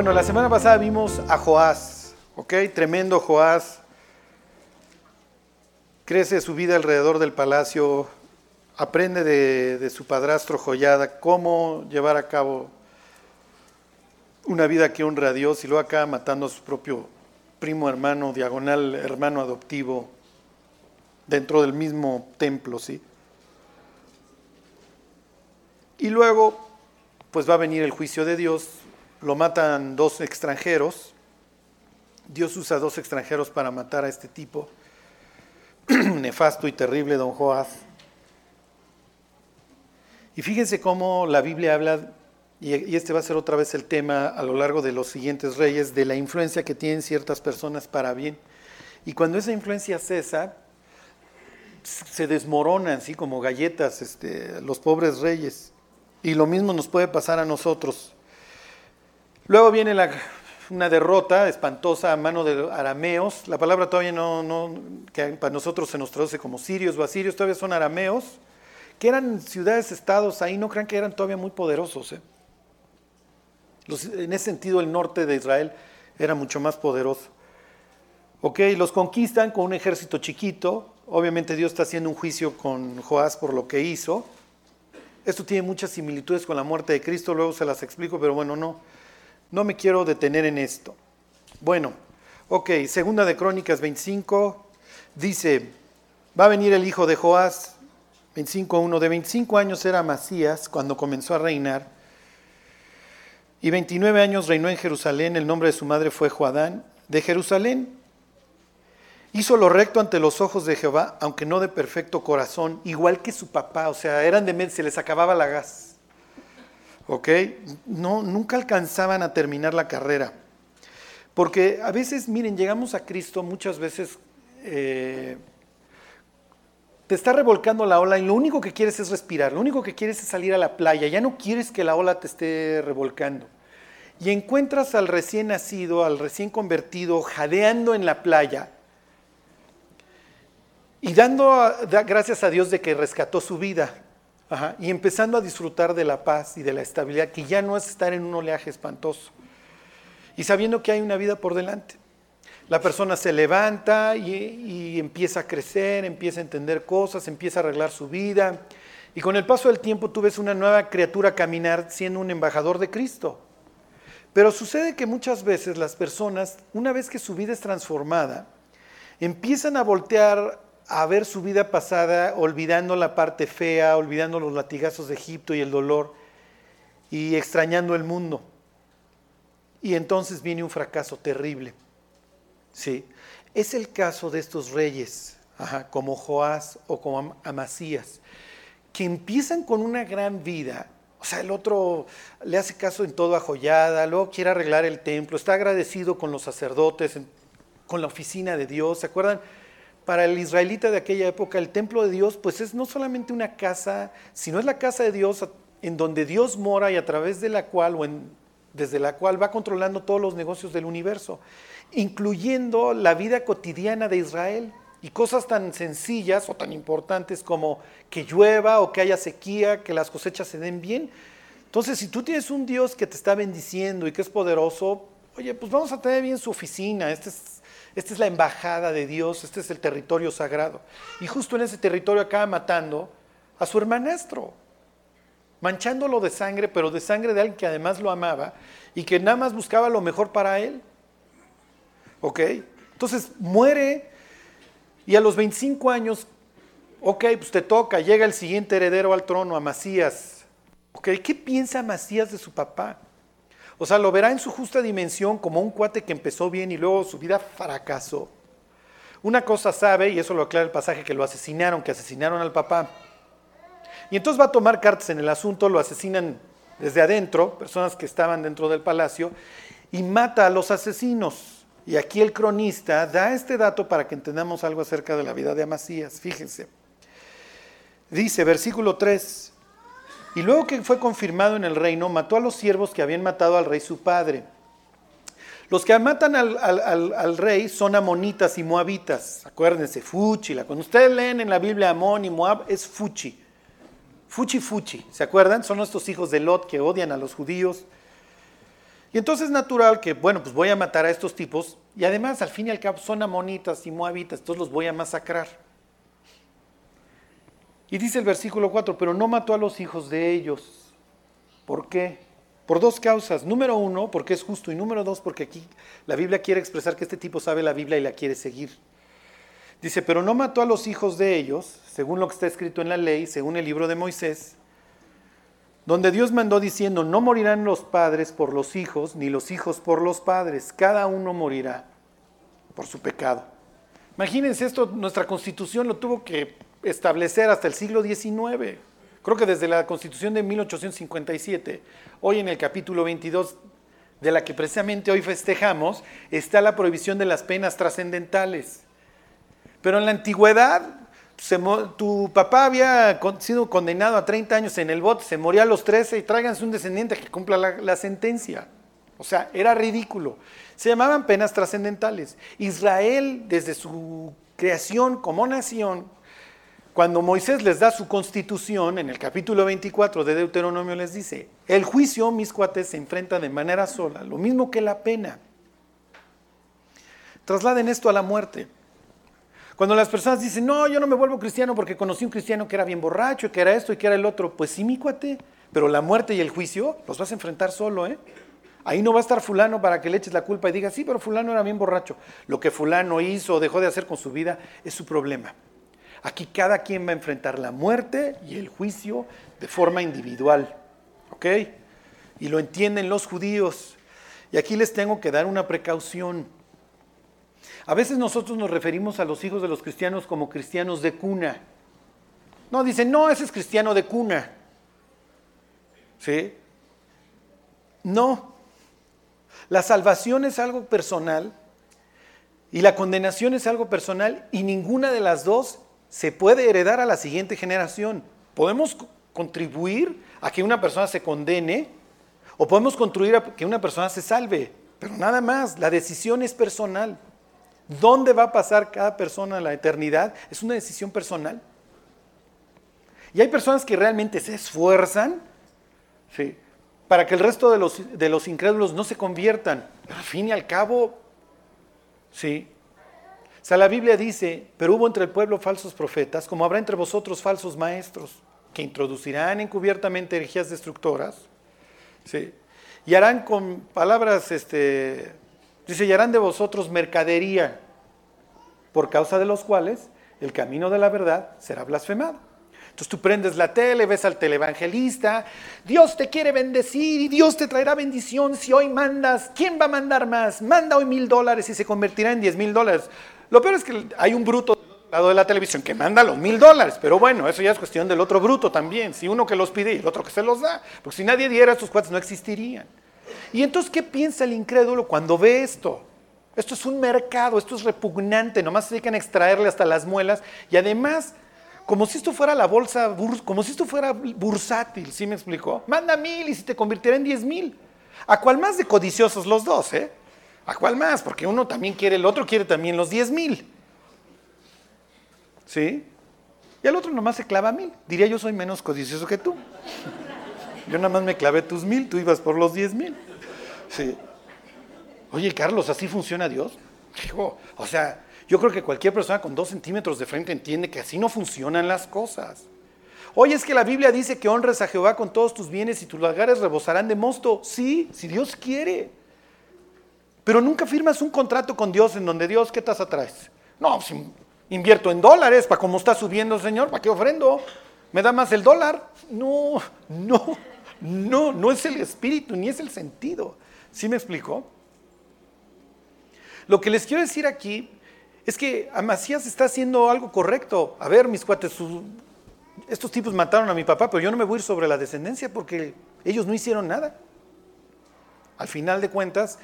Bueno, la semana pasada vimos a Joás, ¿ok? Tremendo Joás. Crece su vida alrededor del palacio, aprende de, su padrastro Joyada cómo llevar a cabo una vida que honra a Dios y luego acá matando a su propio primo hermano, diagonal hermano adoptivo, dentro del mismo templo, ¿sí? Y luego, pues va a venir el juicio de Dios, lo matan dos extranjeros. Dios usa dos extranjeros para matar a este tipo, nefasto y terrible, don Joás. Y fíjense cómo la Biblia habla, y este va a ser otra vez el tema a lo largo de los siguientes reyes, de la influencia que tienen ciertas personas para bien. Y cuando esa influencia cesa, se desmoronan, así como galletas, este, los pobres reyes. Y lo mismo nos puede pasar a nosotros. Luego viene una derrota espantosa a mano de arameos. La palabra todavía no, no, que para nosotros se nos traduce como sirios o asirios, todavía son arameos, que eran ciudades, estados ahí, no crean que eran todavía muy poderosos. ¿eh? en ese sentido, el norte de Israel era mucho más poderoso. Ok, los conquistan con un ejército chiquito. Obviamente Dios está haciendo un juicio con Joás por lo que hizo. Esto tiene muchas similitudes con la muerte de Cristo, luego se las explico, pero bueno, no. No me quiero detener en esto. Bueno, ok, segunda de Crónicas 25, dice, va a venir el hijo de Joás, 25.1, de 25 años era Masías cuando comenzó a reinar, y 29 años reinó en Jerusalén, el nombre de su madre fue Joadán, de Jerusalén. Hizo lo recto ante los ojos de Jehová, aunque no de perfecto corazón, igual que su papá, o sea, eran de se les acababa la gas. ¿Ok? No, nunca alcanzaban a terminar la carrera. Porque a veces, miren, llegamos a Cristo muchas veces, eh, te está revolcando la ola y lo único que quieres es respirar, lo único que quieres es salir a la playa, ya no quieres que la ola te esté revolcando. Y encuentras al recién nacido, al recién convertido, jadeando en la playa y dando gracias a Dios de que rescató su vida y empezando a disfrutar de la paz y de la estabilidad, que ya no es estar en un oleaje espantoso. Y sabiendo que hay una vida por delante. La persona se levanta y, y empieza a crecer, empieza a entender cosas, empieza a arreglar su vida. Y con el paso del tiempo tú ves una nueva criatura caminar siendo un embajador de Cristo. Pero sucede que muchas veces las personas, una vez que su vida es transformada, empiezan a voltear a ver su vida pasada olvidando la parte fea, olvidando los latigazos de Egipto y el dolor y extrañando el mundo. Y entonces viene un fracaso terrible. Sí, es el caso de estos reyes, como Joás o como Amasías, que empiezan con una gran vida. O sea, el otro le hace caso en todo a Joyada, luego quiere arreglar el templo, está agradecido con los sacerdotes, con la oficina de Dios. ¿Se acuerdan? Para el israelita de aquella época, el templo de Dios, pues es no solamente una casa, sino es la casa de Dios en donde Dios mora y a través de la cual, o desde la cual va controlando todos los negocios del universo, incluyendo la vida cotidiana de Israel y cosas tan sencillas o tan importantes como que llueva o que haya sequía, que las cosechas se den bien. Entonces, si tú tienes un Dios que te está bendiciendo y que es poderoso, oye, pues vamos a tener bien su oficina. Este es esta es la embajada de Dios, este es el territorio sagrado. Y justo en ese territorio acaba matando a su hermanastro, manchándolo de sangre, pero de sangre de alguien que además lo amaba y que nada más buscaba lo mejor para él. ¿Ok? Entonces muere y a los 25 años, ok, pues te toca, llega el siguiente heredero al trono, a Macías. ¿Ok? ¿Qué piensa Macías de su papá? O sea, lo verá en su justa dimensión como un cuate que empezó bien y luego su vida fracasó. Una cosa sabe, y eso lo aclara el pasaje, que lo asesinaron, que asesinaron al papá. Y entonces va a tomar cartas en el asunto, lo asesinan desde adentro, personas que estaban dentro del palacio, y mata a los asesinos. Y aquí el cronista da este dato para que entendamos algo acerca de la vida de Amasías. Fíjense. Dice, versículo 3, y luego que fue confirmado en el reino, mató a los siervos que habían matado al rey su padre. Los que matan al, rey son amonitas y moabitas. Acuérdense, Fuchi. Cuando ustedes leen en la Biblia Amón y Moab, es Fuchi. Fuchi Fuchi. ¿Se acuerdan? Son estos hijos de Lot que odian a los judíos. Y entonces es natural que, bueno, pues voy a matar a estos tipos y además al fin y al cabo son amonitas y moabitas, entonces los voy a masacrar. Y dice el versículo 4, pero no mató a los hijos de ellos. ¿Por qué? Por dos causas. Número uno, porque es justo. Y número dos, porque aquí la Biblia quiere expresar que este tipo sabe la Biblia y la quiere seguir. Dice, pero no mató a los hijos de ellos, según lo que está escrito en la ley, según el libro de Moisés, donde Dios mandó diciendo, no morirán los padres por los hijos, ni los hijos por los padres, cada uno morirá por su pecado. Imagínense esto, nuestra constitución lo tuvo que establecer hasta el siglo XIX. Creo que desde la constitución de 1857, hoy en el capítulo 22 de la que precisamente hoy festejamos, está la prohibición de las penas trascendentales. Pero en la antigüedad, tu papá había sido condenado a 30 años en el bote, se moría a los 13 y tráiganse un descendiente que cumpla la, la sentencia. O sea, era ridículo. Se llamaban penas trascendentales. Israel, desde su creación como nación, cuando Moisés les da su constitución, en el capítulo 24 de Deuteronomio les dice, el juicio, mis cuates, se enfrenta de manera sola, lo mismo que la pena. Trasladen esto a la muerte. Cuando las personas dicen, no, yo no me vuelvo cristiano porque conocí un cristiano que era bien borracho, que era esto y que era el otro, pues sí, mi cuate, pero la muerte y el juicio los vas a enfrentar solo, ¿eh? Ahí no va a estar fulano para que le eches la culpa y digas, sí, pero fulano era bien borracho. Lo que fulano hizo o dejó de hacer con su vida es su problema. Aquí cada quien va a enfrentar la muerte y el juicio de forma individual. ¿Ok? Y lo entienden los judíos. Y aquí les tengo que dar una precaución. A veces nosotros nos referimos a los hijos de los cristianos como cristianos de cuna. No, dicen, no, ese es cristiano de cuna. ¿Sí? No. La salvación es algo personal y la condenación es algo personal y ninguna de las dos se puede heredar a la siguiente generación. Podemos contribuir a que una persona se condene o podemos contribuir a que una persona se salve, pero nada más, la decisión es personal. ¿Dónde va a pasar cada persona en la eternidad? Es una decisión personal. Y hay personas que realmente se esfuerzan para que el resto de los, de los incrédulos no se conviertan. Pero al fin y al cabo, sí, o sea, la Biblia dice, pero hubo entre el pueblo falsos profetas, como habrá entre vosotros falsos maestros, que introducirán encubiertamente herejías destructoras, ¿sí? y harán con palabras, este, dice, y harán de vosotros mercadería, por causa de los cuales el camino de la verdad será blasfemado. Entonces tú prendes la tele, ves al televangelista, Dios te quiere bendecir y Dios te traerá bendición si hoy mandas. ¿Quién va a mandar más? Manda hoy mil dólares y se convertirá en diez mil dólares. Lo peor es que hay un bruto del lado de la televisión que manda los mil dólares, pero bueno, eso ya es cuestión del otro bruto también, si uno que los pide y el otro que se los da, porque si nadie diera estos cuates no existirían. Y entonces, ¿qué piensa el incrédulo cuando ve esto? Esto es un mercado, esto es repugnante, nomás se dedican a extraerle hasta las muelas y además, como si esto fuera la bolsa, como si esto fuera bursátil, ¿sí me explicó? Manda mil y si te convirtiera en diez mil. A cual más de codiciosos los dos, ¿eh? ¿A cuál más? Porque uno también quiere, el otro quiere también los 10 mil. ¿Sí? Y el otro nomás se clava mil. Diría yo soy menos codicioso que tú. Yo nada más me clavé tus mil, tú ibas por los 10 mil. Sí. Oye, Carlos, ¿así funciona Dios? O sea, yo creo que cualquier persona con dos centímetros de frente entiende que así no funcionan las cosas. Oye, es que la Biblia dice que honres a Jehová con todos tus bienes y tus lagares rebosarán de mosto. Sí, si Dios quiere. Pero nunca firmas un contrato con Dios en donde Dios, ¿qué tasa traes? No, pues, invierto en dólares, para cómo está subiendo, Señor, ¿para qué ofrendo? ¿Me da más el dólar? No, no, no, no es el espíritu, ni es el sentido. ¿Sí me explicó? Lo que les quiero decir aquí es que Amasías está haciendo algo correcto. A ver, mis cuates, estos tipos mataron a mi papá, pero yo no me voy a ir sobre la descendencia porque ellos no hicieron nada. Al final de cuentas,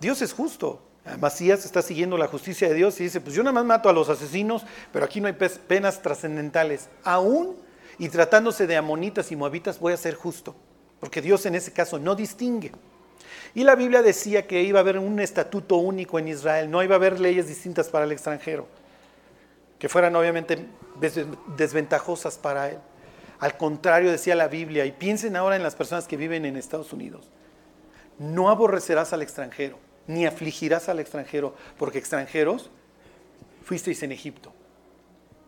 Dios es justo. Macías está siguiendo la justicia de Dios y dice, pues yo nada más mato a los asesinos, pero aquí no hay penas trascendentales. Aún y tratándose de amonitas y moabitas voy a ser justo, porque Dios en ese caso no distingue. Y la Biblia decía que iba a haber un estatuto único en Israel, no iba a haber leyes distintas para el extranjero, que fueran obviamente desventajosas para él. Al contrario decía la Biblia, y piensen ahora en las personas que viven en Estados Unidos no aborrecerás al extranjero, ni afligirás al extranjero, porque extranjeros fuisteis en Egipto.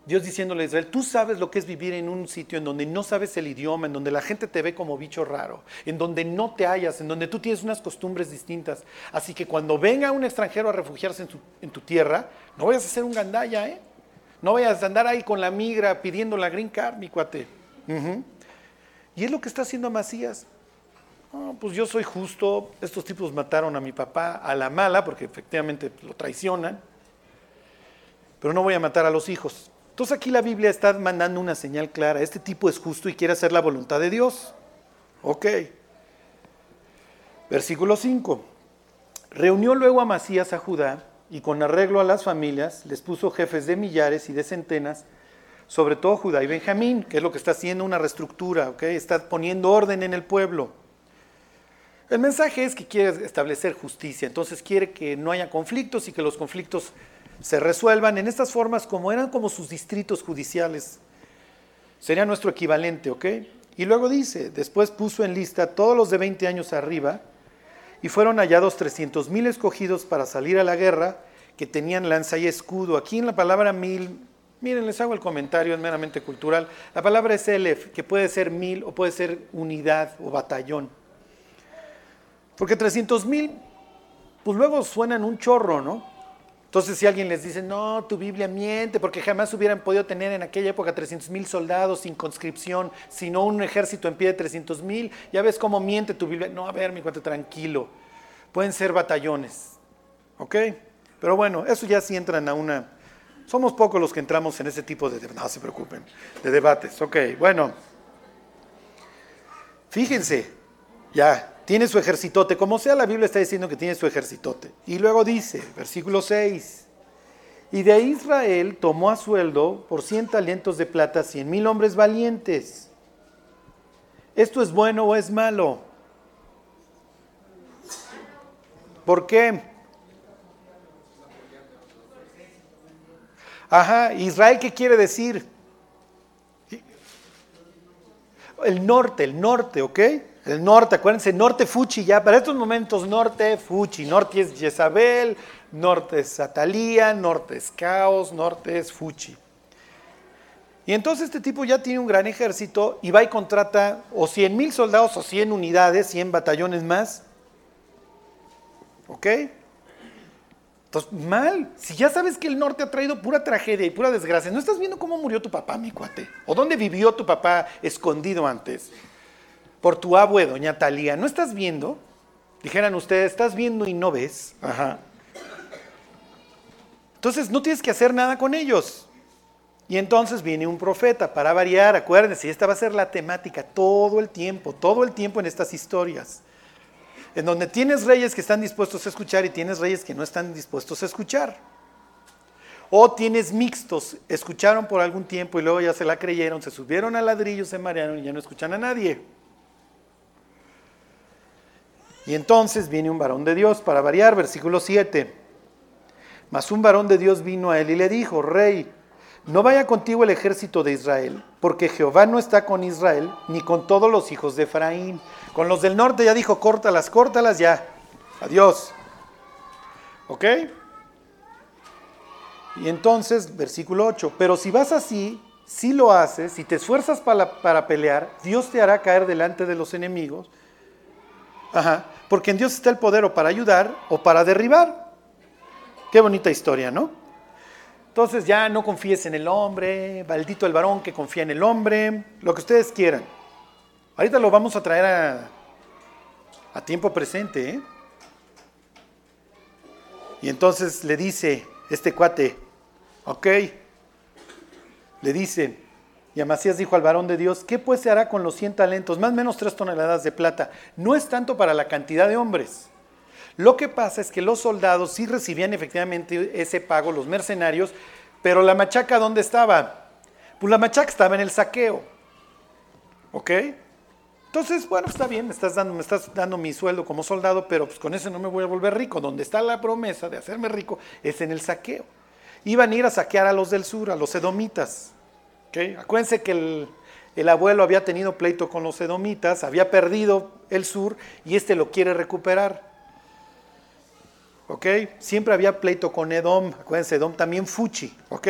Dios diciéndole a Israel, tú sabes lo que es vivir en un sitio en donde no sabes el idioma, en donde la gente te ve como bicho raro, en donde no te hallas, en donde tú tienes unas costumbres distintas. Así que cuando venga un extranjero a refugiarse en tu, tierra, no vayas a ser un gandalla, ¿eh? No vayas a andar ahí con la migra pidiendo la green card, mi cuate. Y es lo que está haciendo Pues yo soy justo, estos tipos mataron a mi papá a la mala, porque efectivamente lo traicionan, pero no voy a matar a los hijos. Entonces aquí la Biblia está mandando una señal clara, este tipo es justo y quiere hacer la voluntad de Dios. Ok. Versículo 5. Reunió luego a Masías a Judá y con arreglo a las familias les puso jefes de millares y de centenas, sobre todo Judá y Benjamín, que es lo que está haciendo una reestructura, ¿ok? está poniendo orden en el pueblo. El mensaje es que quiere establecer justicia, entonces quiere que no haya conflictos y que los conflictos se resuelvan en estas formas como eran como sus distritos judiciales. Sería nuestro equivalente, ¿ok? Y luego dice, después puso en lista todos los de 20 años arriba y fueron hallados 300 mil escogidos para salir a la guerra que tenían lanza y escudo. Aquí en la palabra mil, miren, les hago el comentario, es meramente cultural. La palabra es elef, que puede ser mil o puede ser unidad o batallón. Porque 300 mil, pues luego suenan un chorro, ¿no? Entonces, si alguien les dice, no, tu Biblia miente, porque jamás hubieran podido tener en aquella época 300 mil soldados sin conscripción, sino un ejército en pie de 300 mil, ya ves cómo miente tu Biblia. No, a ver, mi cuate, tranquilo. Pueden ser batallones. ¿Ok? Pero bueno, eso ya sí entran a una. Somos pocos los que entramos en ese tipo de. No se preocupen, de debates. Ok, bueno. Fíjense, ya, tiene su ejercitote, como sea la Biblia está diciendo que tiene su ejercitote. Y luego dice, versículo 6, y de Israel tomó a sueldo por 100 talentos de plata 100 mil hombres valientes. ¿Esto es bueno o es malo? ¿Por qué? Ajá, Israel, ¿qué quiere decir? El norte, el norte, ¿ok? El norte, acuérdense, norte Fuchi ya, para estos momentos norte Fuchi, norte es Jezabel, norte es Atalía, norte es Caos, norte es Fuchi. Y entonces este tipo ya tiene un gran ejército y va y contrata o 100 mil soldados o 100 unidades, 100 batallones más. ¿Ok? Entonces, mal. Si ya sabes que el norte ha traído pura tragedia y pura desgracia, ¿no estás viendo cómo murió tu papá, mi cuate? ¿O dónde vivió tu papá escondido antes? Por tu abue, doña Talía. ¿No estás viendo? Dijeran ustedes, estás viendo y no ves. Ajá. Entonces no tienes que hacer nada con ellos. Y entonces viene un profeta para variar, acuérdense, esta va a ser la temática todo el tiempo, todo el tiempo en estas historias. En donde tienes reyes que están dispuestos a escuchar y tienes reyes que no están dispuestos a escuchar. O tienes mixtos, escucharon por algún tiempo y luego ya se la creyeron, se subieron al ladrillo, se marearon y ya no escuchan a nadie. Y entonces viene un varón de Dios, para variar, versículo 7. Mas un varón de Dios vino a él y le dijo, Rey, no vaya contigo el ejército de Israel, porque Jehová no está con Israel, ni con todos los hijos de Efraín. Con los del norte ya dijo, córtalas, córtalas ya. Adiós. ¿Ok? Y entonces, versículo 8, pero si vas así, si lo haces, si te esfuerzas para, para pelear, Dios te hará caer delante de los enemigos. Ajá. Porque en Dios está el poder o para ayudar o para derribar. Qué bonita historia, ¿no? Entonces ya no confíes en el hombre, maldito el varón que confía en el hombre, lo que ustedes quieran. Ahorita lo vamos a traer a, a tiempo presente, ¿eh? Y entonces le dice este cuate, ok, le dice, y Amasías dijo al varón de Dios, ¿qué pues se hará con los 100 talentos? Más o menos 3 toneladas de plata. No es tanto para la cantidad de hombres. Lo que pasa es que los soldados sí recibían efectivamente ese pago, los mercenarios, pero la machaca ¿dónde estaba? Pues la machaca estaba en el saqueo. ¿Ok? Entonces, bueno, está bien, me estás dando, me estás dando mi sueldo como soldado, pero pues con ese no me voy a volver rico. Donde está la promesa de hacerme rico es en el saqueo. Iban a ir a saquear a los del sur, a los edomitas. Acuérdense que el abuelo había tenido pleito con los edomitas, había perdido el sur y este lo quiere recuperar. ¿Ok? Siempre había pleito con Edom, acuérdense, Edom también Fuchi, ¿ok?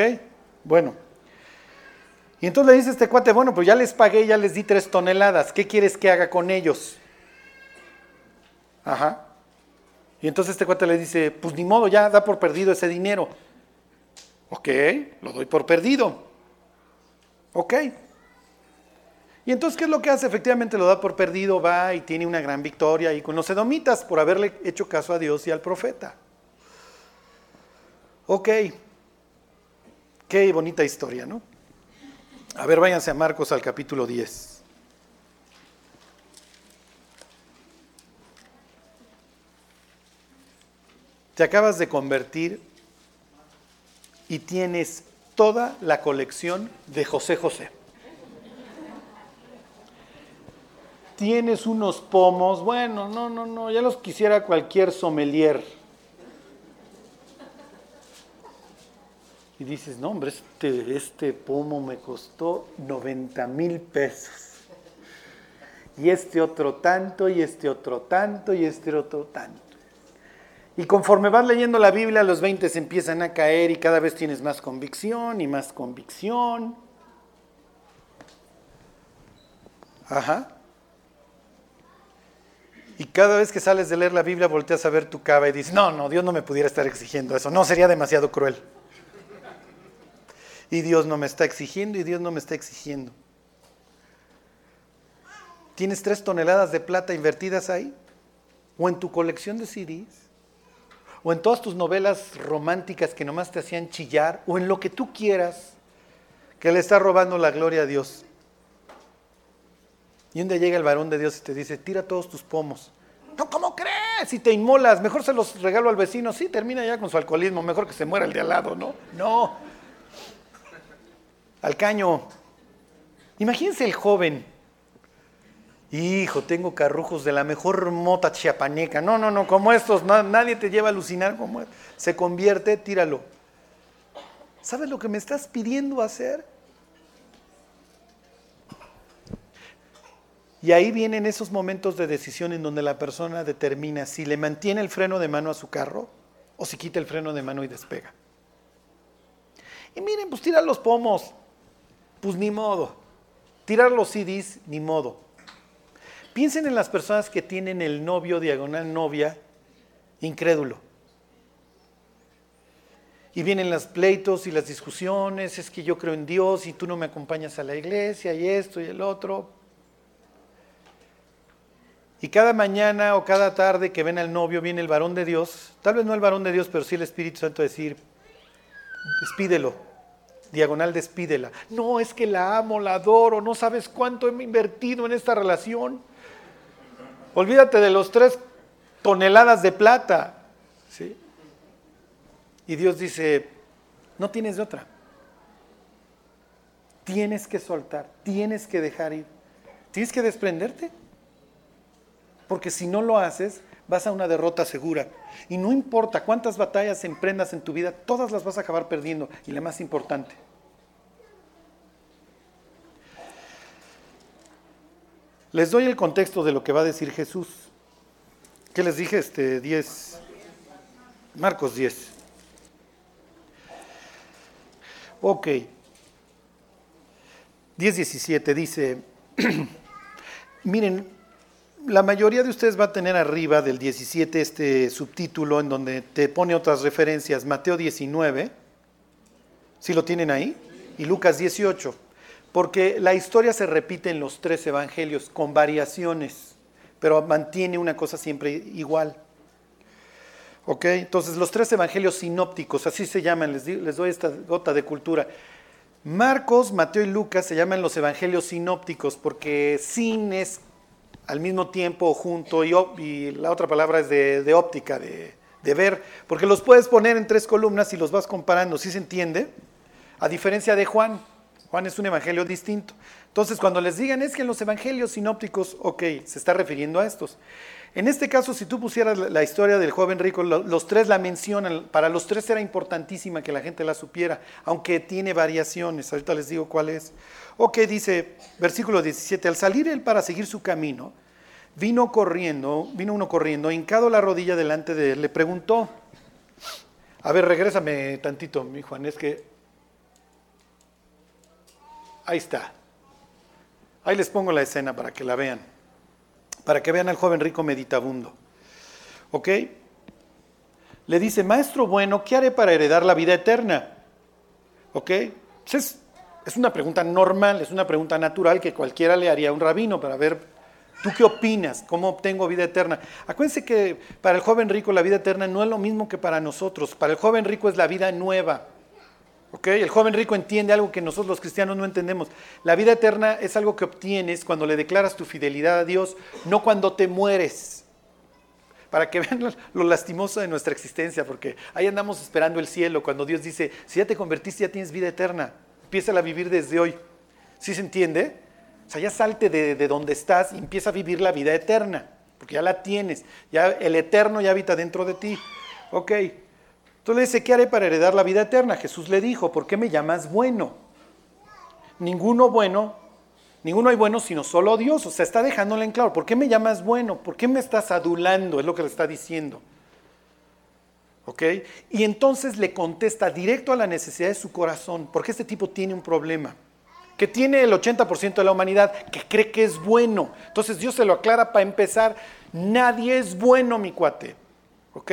Bueno. Y entonces le dice este cuate, bueno, pues ya les pagué, ya les di tres toneladas, ¿qué quieres que haga con ellos? Ajá. Y entonces este cuate le dice, pues ni modo, ya da por perdido ese dinero. Ok, lo doy por perdido. Ok. Y entonces, ¿qué es lo que hace? Efectivamente lo da por perdido, va y tiene una gran victoria y con los edomitas por haberle hecho caso a Dios y al profeta. Ok. Qué bonita historia, ¿no? A ver, váyanse a Marcos al capítulo 10. Te acabas de convertir y tienes toda la colección de José José. Tienes unos pomos, bueno, no, no, no, ya los quisiera cualquier sommelier. Y dices, no, hombre, este, este pomo me costó 90 mil pesos. Y este otro tanto, y este otro tanto, y este otro tanto. Y conforme vas leyendo la Biblia, los 20 se empiezan a caer y cada vez tienes más convicción y más convicción. Ajá. Y cada vez que sales de leer la Biblia, volteas a ver tu cava y dices, no, no, Dios no me pudiera estar exigiendo eso, no, sería demasiado cruel. Y Dios no me está exigiendo y Dios no me está exigiendo. ¿Tienes tres toneladas de plata invertidas ahí? ¿O en tu colección de CDs? O en todas tus novelas románticas que nomás te hacían chillar, o en lo que tú quieras, que le está robando la gloria a Dios. Y un día llega el varón de Dios y te dice, tira todos tus pomos. No, ¿cómo crees? Si te inmolas, mejor se los regalo al vecino. Sí, termina ya con su alcoholismo, mejor que se muera el de al lado, ¿no? No. Al caño. Imagínense el joven Hijo, tengo carrujos de la mejor mota chiapaneca. No, no, no, como estos, nadie te lleva a alucinar como Se convierte, tíralo. ¿Sabes lo que me estás pidiendo hacer? Y ahí vienen esos momentos de decisión en donde la persona determina si le mantiene el freno de mano a su carro o si quita el freno de mano y despega. Y miren, pues tirar los pomos, pues ni modo. Tirar los CDs, ni modo. Piensen en las personas que tienen el novio diagonal novia incrédulo. Y vienen los pleitos y las discusiones, es que yo creo en Dios y tú no me acompañas a la iglesia y esto y el otro. Y cada mañana o cada tarde que ven al novio viene el varón de Dios, tal vez no el varón de Dios, pero sí el Espíritu Santo decir, despídelo, diagonal despídela. No, es que la amo, la adoro, no sabes cuánto he invertido en esta relación. Olvídate de los tres toneladas de plata. ¿sí? Y Dios dice, no tienes de otra. Tienes que soltar, tienes que dejar ir, tienes que desprenderte. Porque si no lo haces, vas a una derrota segura. Y no importa cuántas batallas emprendas en tu vida, todas las vas a acabar perdiendo. Y la más importante, Les doy el contexto de lo que va a decir Jesús. ¿Qué les dije? Este 10. Marcos 10. Ok. 10, 17 dice, miren, la mayoría de ustedes va a tener arriba del 17 este subtítulo en donde te pone otras referencias, Mateo 19, si lo tienen ahí, y Lucas 18 porque la historia se repite en los tres evangelios con variaciones, pero mantiene una cosa siempre igual. ¿Ok? Entonces los tres evangelios sinópticos, así se llaman, les, doy esta gota de cultura. Marcos, Mateo y Lucas se llaman los evangelios sinópticos porque sin es al mismo tiempo junto y, la otra palabra es de, óptica, de, de, ver, porque los puedes poner en tres columnas y los vas comparando, ¿sí se entiende? A diferencia de Juan. Juan es un evangelio distinto. Entonces, cuando les digan es que en los evangelios sinópticos, ok, se está refiriendo a estos. En este caso, si tú pusieras la historia del joven rico, los tres la mencionan, para los tres era importantísima que la gente la supiera, aunque tiene variaciones, ahorita les digo cuál es. Ok, dice, versículo 17, al salir él para seguir su camino, vino corriendo, vino uno corriendo, hincado la rodilla delante de él, le preguntó, a ver, regrésame tantito, mi Juan, es que, ahí está, ahí les pongo la escena para que la vean para que vean al joven rico meditabundo. ¿Ok? Le dice, maestro bueno, ¿qué haré para heredar la vida eterna? ¿Ok? Es, es una pregunta normal, es una pregunta natural que cualquiera le haría a un rabino para ver, ¿tú qué opinas? ¿Cómo obtengo vida eterna? Acuérdense que para el joven rico la vida eterna no es lo mismo que para nosotros. Para el joven rico es la vida nueva. El joven rico entiende algo que nosotros los cristianos no entendemos. La vida eterna es algo que obtienes cuando le declaras tu fidelidad a Dios, no cuando te mueres. Para que vean lo lastimoso de nuestra existencia, porque ahí andamos esperando el cielo, cuando Dios dice, si ya te convertiste, ya tienes vida eterna, empieza a vivir desde hoy. ¿Sí se entiende? O sea, ya salte de, de donde estás y empieza a vivir la vida eterna, porque ya la tienes, ya el eterno ya habita dentro de ti. Ok, entonces le dice, ¿qué haré para heredar la vida eterna? Jesús le dijo, ¿por qué me llamas bueno? Ninguno bueno, ninguno hay bueno sino solo Dios. O sea, está dejándole en claro, ¿por qué me llamas bueno? ¿Por qué me estás adulando? Es lo que le está diciendo. ¿Ok? Y entonces le contesta directo a la necesidad de su corazón, porque este tipo tiene un problema, que tiene el 80% de la humanidad, que cree que es bueno. Entonces Dios se lo aclara para empezar, nadie es bueno, mi cuate. ¿Ok?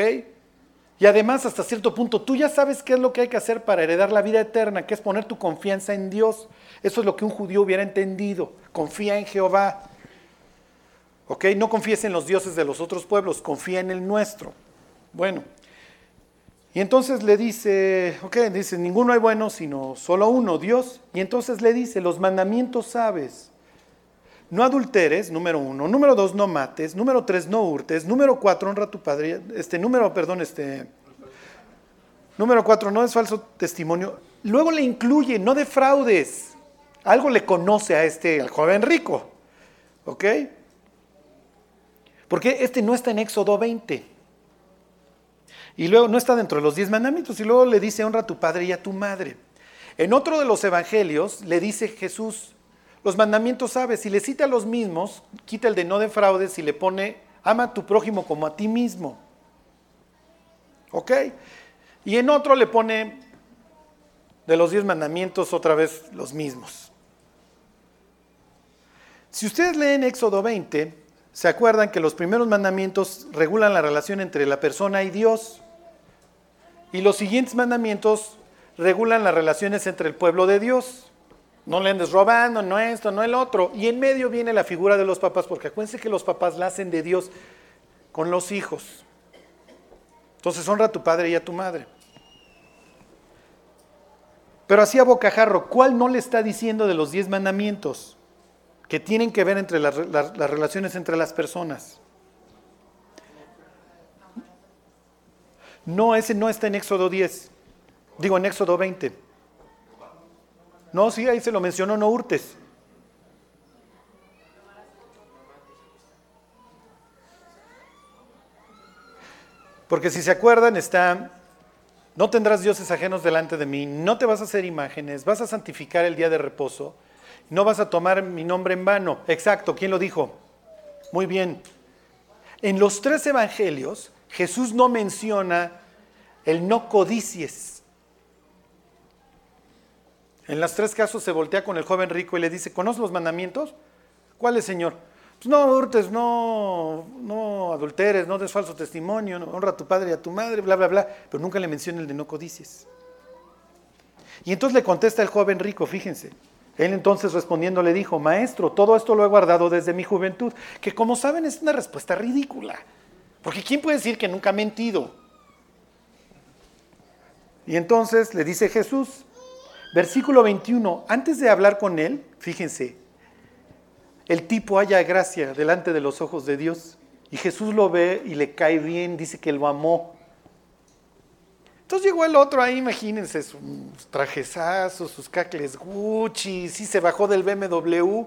Y además, hasta cierto punto, tú ya sabes qué es lo que hay que hacer para heredar la vida eterna, que es poner tu confianza en Dios. Eso es lo que un judío hubiera entendido. Confía en Jehová. ¿Ok? No confíes en los dioses de los otros pueblos, confía en el nuestro. Bueno. Y entonces le dice, ok, dice, ninguno hay bueno sino solo uno, Dios. Y entonces le dice, los mandamientos sabes. No adulteres, número uno. Número dos, no mates. Número tres, no hurtes. Número cuatro, honra a tu padre. Este, número, perdón, este. Número cuatro, no es falso testimonio. Luego le incluye, no defraudes. Algo le conoce a este, joven rico. ¿Ok? Porque este no está en Éxodo 20. Y luego no está dentro de los diez mandamientos. Y luego le dice, honra a tu padre y a tu madre. En otro de los evangelios le dice Jesús, los mandamientos sabes, si le cita los mismos, quita el de no defraudes y le pone, ama a tu prójimo como a ti mismo. ¿Ok? Y en otro le pone de los diez mandamientos otra vez los mismos. Si ustedes leen Éxodo 20, se acuerdan que los primeros mandamientos regulan la relación entre la persona y Dios. Y los siguientes mandamientos regulan las relaciones entre el pueblo de Dios. No le andes robando, no esto, no el otro. Y en medio viene la figura de los papás, porque acuérdense que los papás la hacen de Dios con los hijos. Entonces honra a tu padre y a tu madre. Pero así a bocajarro, ¿cuál no le está diciendo de los diez mandamientos que tienen que ver entre las, las relaciones entre las personas? No, ese no está en Éxodo 10, digo en Éxodo 20. No, sí, ahí se lo mencionó, no hurtes. Porque si se acuerdan, está, no tendrás dioses ajenos delante de mí, no te vas a hacer imágenes, vas a santificar el día de reposo, no vas a tomar mi nombre en vano. Exacto, ¿quién lo dijo? Muy bien. En los tres evangelios, Jesús no menciona el no codicies. En los tres casos se voltea con el joven rico y le dice, ¿conoces los mandamientos? ¿Cuáles, Señor? Pues no hurtes, no, no adulteres, no des falso testimonio, honra a tu padre y a tu madre, bla, bla, bla, pero nunca le menciona el de no codices. Y entonces le contesta el joven rico, fíjense. Él entonces respondiendo le dijo, maestro, todo esto lo he guardado desde mi juventud, que como saben es una respuesta ridícula, porque ¿quién puede decir que nunca ha mentido? Y entonces le dice Jesús, Versículo 21, antes de hablar con él, fíjense, el tipo haya gracia delante de los ojos de Dios y Jesús lo ve y le cae bien, dice que lo amó. Entonces llegó el otro ahí, imagínense, sus trajezazos, sus cacles Gucci, sí se bajó del BMW.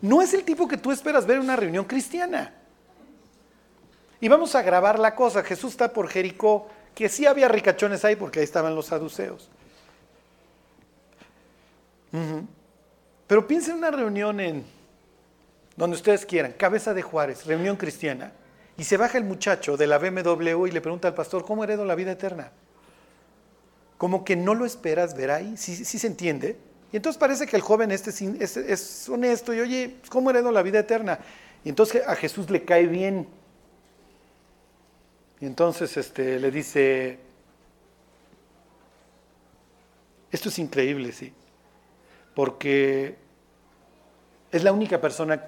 No es el tipo que tú esperas ver en una reunión cristiana. Y vamos a grabar la cosa. Jesús está por Jericó, que sí había ricachones ahí porque ahí estaban los saduceos. Pero piensen en una reunión en donde ustedes quieran, Cabeza de Juárez, reunión cristiana, y se baja el muchacho de la BMW y le pregunta al pastor, ¿cómo heredo la vida eterna? Como que no lo esperas ver ahí, sí, se entiende. Y entonces parece que el joven este es, es honesto y oye, ¿cómo heredo la vida eterna? Y entonces a Jesús le cae bien. Y entonces este, le dice, esto es increíble, sí, porque es la única persona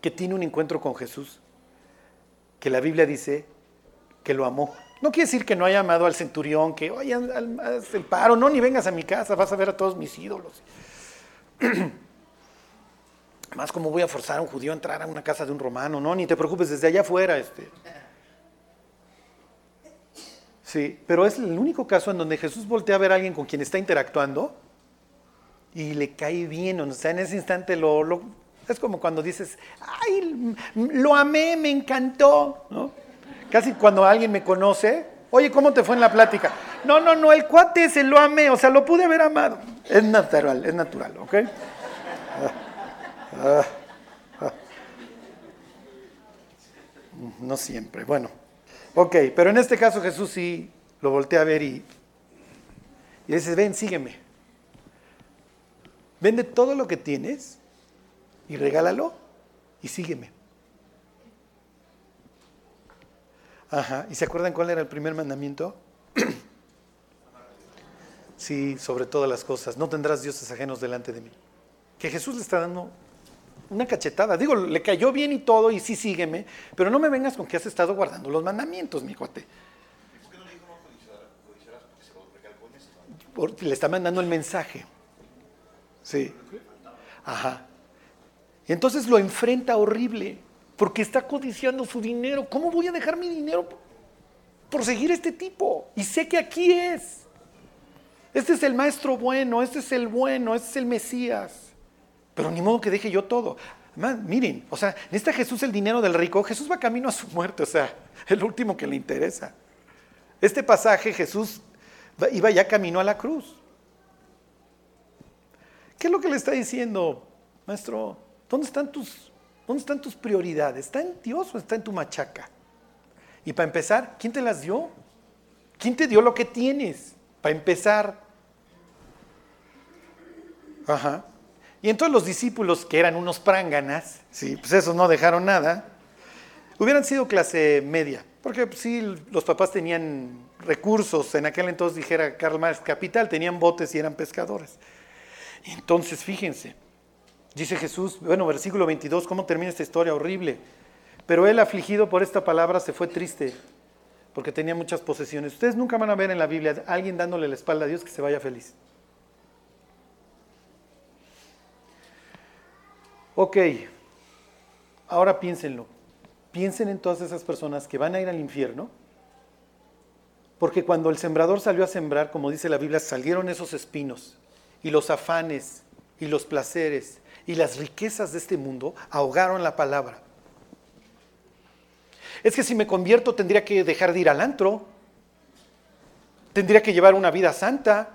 que tiene un encuentro con Jesús, que la Biblia dice que lo amó. No quiere decir que no haya amado al centurión, que, oye, haz el paro, no, ni vengas a mi casa, vas a ver a todos mis ídolos. Más como voy a forzar a un judío a entrar a una casa de un romano, no, ni te preocupes, desde allá afuera. Este. Sí, pero es el único caso en donde Jesús voltea a ver a alguien con quien está interactuando y le cae bien, o sea, en ese instante lo, es como cuando dices, ay, lo amé, me encantó, ¿no? Casi cuando alguien me conoce, oye, ¿cómo te fue en la plática? No, no, no, el cuate se lo amé, o sea, lo pude haber amado. Es natural, es natural, ¿ok? No siempre, bueno. Ok, pero en este caso Jesús sí lo voltea a ver y, y dice, ven, sígueme. Vende todo lo que tienes y regálalo y sígueme. Ajá, ¿y se acuerdan cuál era el primer mandamiento? sí, sobre todas las cosas, no tendrás dioses ajenos delante de mí. Que Jesús le está dando una cachetada. Digo, le cayó bien y todo, y sí sígueme, pero no me vengas con que has estado guardando los mandamientos, mi cuate. Porque le está mandando el mensaje. Sí. Ajá. Y entonces lo enfrenta horrible, porque está codiciando su dinero. ¿Cómo voy a dejar mi dinero por seguir este tipo? Y sé que aquí es. Este es el maestro bueno, este es el bueno, este es el Mesías. Pero ni modo que deje yo todo. miren, o sea, necesita Jesús el dinero del rico. Jesús va camino a su muerte, o sea, el último que le interesa. Este pasaje, Jesús iba ya camino a la cruz. ¿Qué es lo que le está diciendo, maestro? ¿Dónde están tus, dónde están tus prioridades? ¿Está en Dios o está en tu machaca? Y para empezar, ¿quién te las dio? ¿Quién te dio lo que tienes? Para empezar. Ajá. Y entonces los discípulos, que eran unos pránganas, sí, pues esos no dejaron nada, hubieran sido clase media, porque pues, sí, los papás tenían recursos, en aquel entonces dijera Karl Marx, capital, tenían botes y eran pescadores. Entonces, fíjense, dice Jesús, bueno, versículo 22, ¿cómo termina esta historia horrible? Pero él, afligido por esta palabra, se fue triste, porque tenía muchas posesiones. Ustedes nunca van a ver en la Biblia a alguien dándole la espalda a Dios que se vaya feliz. Ok, ahora piénsenlo. Piensen en todas esas personas que van a ir al infierno, porque cuando el sembrador salió a sembrar, como dice la Biblia, salieron esos espinos y los afanes y los placeres y las riquezas de este mundo ahogaron la palabra. Es que si me convierto tendría que dejar de ir al antro, tendría que llevar una vida santa,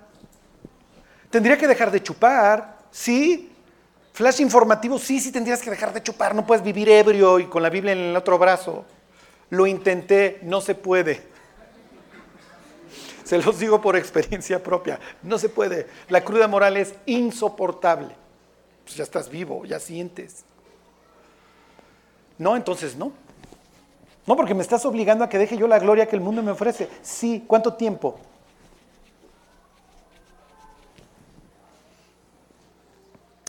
tendría que dejar de chupar, sí, Flash informativo, sí, sí tendrías que dejar de chupar, no puedes vivir ebrio y con la Biblia en el otro brazo. Lo intenté, no se puede. Se los digo por experiencia propia, no se puede. La cruda moral es insoportable. Pues ya estás vivo, ya sientes. No, entonces no. No, porque me estás obligando a que deje yo la gloria que el mundo me ofrece. Sí, ¿cuánto tiempo?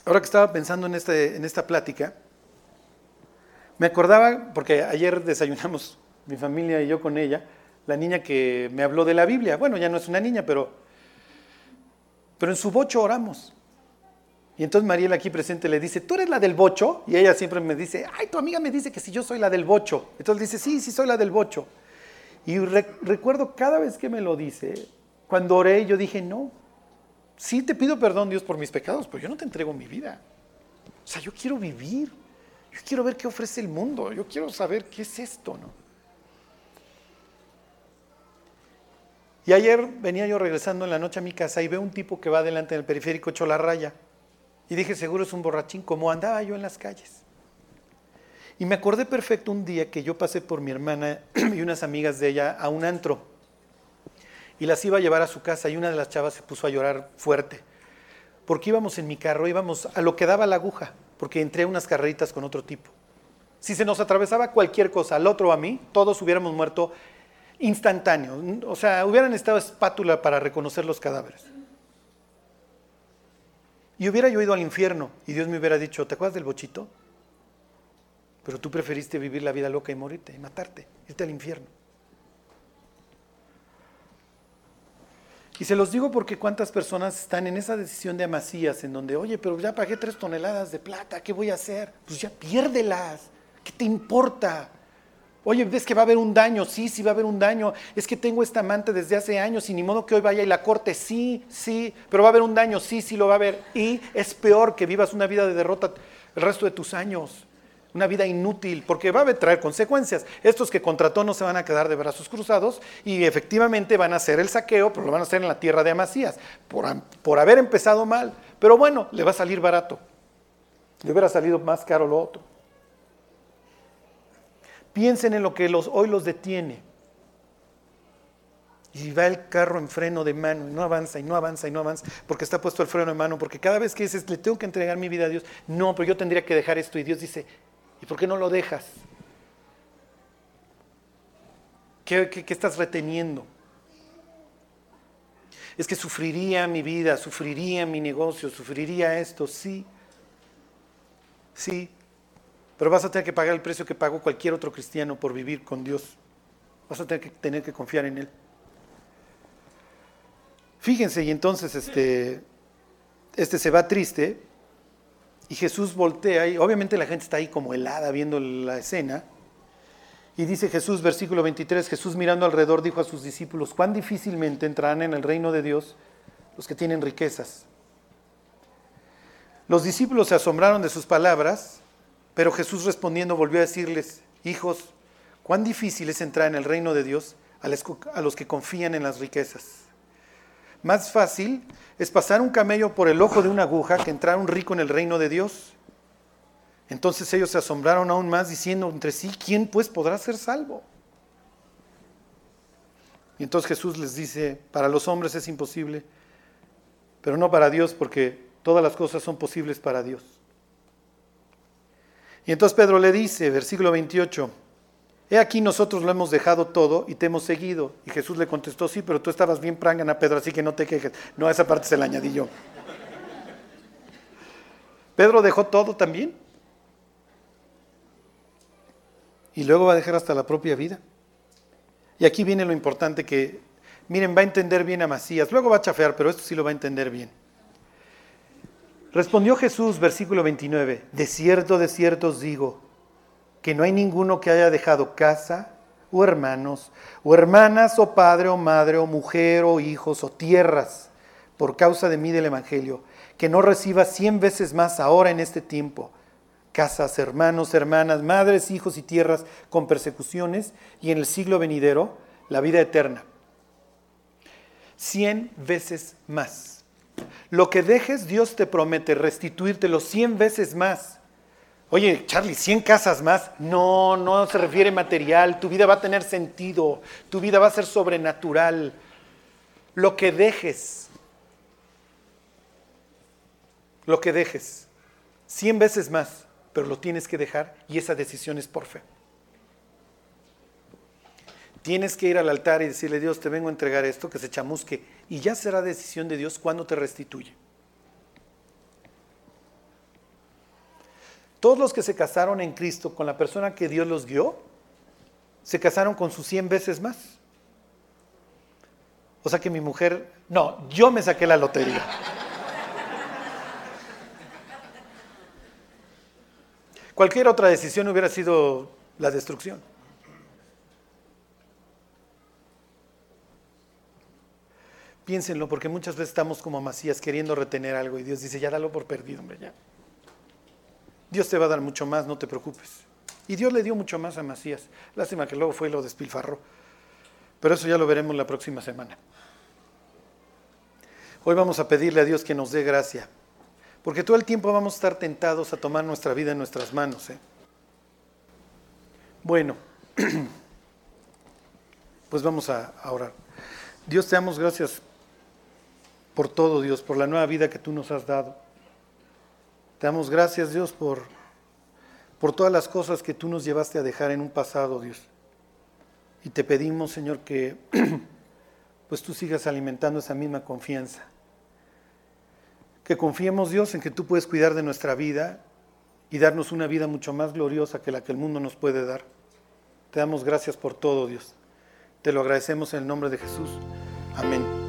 ahora que estaba pensando en, este, en esta plática, me acordaba, porque ayer desayunamos mi familia y yo con ella, la niña que me habló de la Biblia. Bueno, ya no es una niña, pero, pero en su bocho oramos. Y entonces Mariela aquí presente le dice, ¿tú eres la del bocho? Y ella siempre me dice, ay, tu amiga me dice que si yo soy la del bocho. Entonces dice, sí, sí soy la del bocho. Y recuerdo cada vez que me lo dice, cuando oré, yo dije, no, sí te pido perdón, Dios, por mis pecados, pero yo no te entrego mi vida. O sea, yo quiero vivir. Yo quiero ver qué ofrece el mundo. Yo quiero saber qué es esto, ¿no? Y ayer venía yo regresando en la noche a mi casa y veo un tipo que va adelante en el periférico hecho la raya. Y dije, seguro es un borrachín, como andaba yo en las calles. Y me acordé perfecto un día que yo pasé por mi hermana y unas amigas de ella a un antro. Y las iba a llevar a su casa y una de las chavas se puso a llorar fuerte. Porque íbamos en mi carro, íbamos a lo que daba la aguja, porque entré a unas carreritas con otro tipo. Si se nos atravesaba cualquier cosa, al otro o a mí, todos hubiéramos muerto instantáneo. O sea, hubieran estado espátula para reconocer los cadáveres. Y hubiera yo ido al infierno y Dios me hubiera dicho, ¿te acuerdas del bochito? Pero tú preferiste vivir la vida loca y morirte y matarte, irte al infierno. Y se los digo porque cuántas personas están en esa decisión de amasías, en donde, oye, pero ya pagué tres toneladas de plata, ¿qué voy a hacer? Pues ya piérdelas, ¿qué te importa? Oye, ¿ves que va a haber un daño? Sí, sí va a haber un daño. Es que tengo esta amante desde hace años y ni modo que hoy vaya y la corte. Sí, sí, pero va a haber un daño. Sí, sí lo va a haber. Y es peor que vivas una vida de derrota el resto de tus años una vida inútil, porque va a traer consecuencias. Estos que contrató no se van a quedar de brazos cruzados y efectivamente van a hacer el saqueo, pero lo van a hacer en la tierra de Amasías, por, por haber empezado mal. Pero bueno, le va a salir barato. Le hubiera salido más caro lo otro. Piensen en lo que hoy los detiene. Y va el carro en freno de mano y no avanza y no avanza y no avanza porque está puesto el freno de mano, porque cada vez que dices, le tengo que entregar mi vida a Dios, no, pero yo tendría que dejar esto y Dios dice, ¿Y por qué no lo dejas? ¿Qué, estás reteniendo? Es que sufriría mi vida, sufriría mi negocio, sufriría esto, sí. Sí. Pero vas a tener que pagar el precio que pagó cualquier otro cristiano por vivir con Dios. Vas a tener que, tener que confiar en Él. Fíjense, y entonces este, este se va triste, y Jesús voltea y obviamente la gente está ahí como helada viendo la escena. Y dice Jesús, versículo 23, Jesús mirando alrededor dijo a sus discípulos, cuán difícilmente entrarán en el reino de Dios los que tienen riquezas. Los discípulos se asombraron de sus palabras, pero Jesús respondiendo volvió a decirles, hijos, cuán difícil es entrar en el reino de Dios a los que confían en las riquezas. Más fácil es pasar un camello por el ojo de una aguja que entrar un rico en el reino de Dios. Entonces ellos se asombraron aún más diciendo entre sí, ¿quién pues podrá ser salvo? Y entonces Jesús les dice, para los hombres es imposible, pero no para Dios porque todas las cosas son posibles para Dios. Y entonces Pedro le dice, versículo 28, He aquí nosotros lo hemos dejado todo y te hemos seguido. Y Jesús le contestó, sí, pero tú estabas bien prangana, Pedro, así que no te quejes. No, esa parte se la añadí yo. Pedro dejó todo también. Y luego va a dejar hasta la propia vida. Y aquí viene lo importante que, miren, va a entender bien a Macías. Luego va a chafear, pero esto sí lo va a entender bien. Respondió Jesús, versículo 29, de cierto, de cierto os digo, que no hay ninguno que haya dejado casa, o hermanos, o hermanas, o padre, o madre, o mujer, o hijos, o tierras, por causa de mí del Evangelio, que no reciba cien veces más ahora en este tiempo, casas, hermanos, hermanas, madres, hijos y tierras con persecuciones, y en el siglo venidero, la vida eterna. Cien veces más. Lo que dejes, Dios te promete restituírtelo cien veces más. Oye, Charlie, 100 casas más. No, no se refiere material. Tu vida va a tener sentido. Tu vida va a ser sobrenatural. Lo que dejes. Lo que dejes. 100 veces más. Pero lo tienes que dejar y esa decisión es por fe. Tienes que ir al altar y decirle, Dios, te vengo a entregar esto, que se chamusque. Y ya será decisión de Dios cuando te restituye. Todos los que se casaron en Cristo con la persona que Dios los guió, se casaron con sus 100 veces más. O sea que mi mujer, no, yo me saqué la lotería. Cualquier otra decisión hubiera sido la destrucción. Piénsenlo, porque muchas veces estamos como Macías queriendo retener algo y Dios dice, ya dalo por perdido, hombre, ya. Dios te va a dar mucho más, no te preocupes. Y Dios le dio mucho más a Macías. Lástima que luego fue y lo despilfarró. Pero eso ya lo veremos la próxima semana. Hoy vamos a pedirle a Dios que nos dé gracia, porque todo el tiempo vamos a estar tentados a tomar nuestra vida en nuestras manos. ¿eh? Bueno, pues vamos a, a orar. Dios, te damos gracias por todo, Dios, por la nueva vida que tú nos has dado. Te damos gracias, Dios, por, por todas las cosas que tú nos llevaste a dejar en un pasado, Dios. Y te pedimos, Señor, que pues tú sigas alimentando esa misma confianza. Que confiemos, Dios, en que tú puedes cuidar de nuestra vida y darnos una vida mucho más gloriosa que la que el mundo nos puede dar. Te damos gracias por todo, Dios. Te lo agradecemos en el nombre de Jesús. Amén.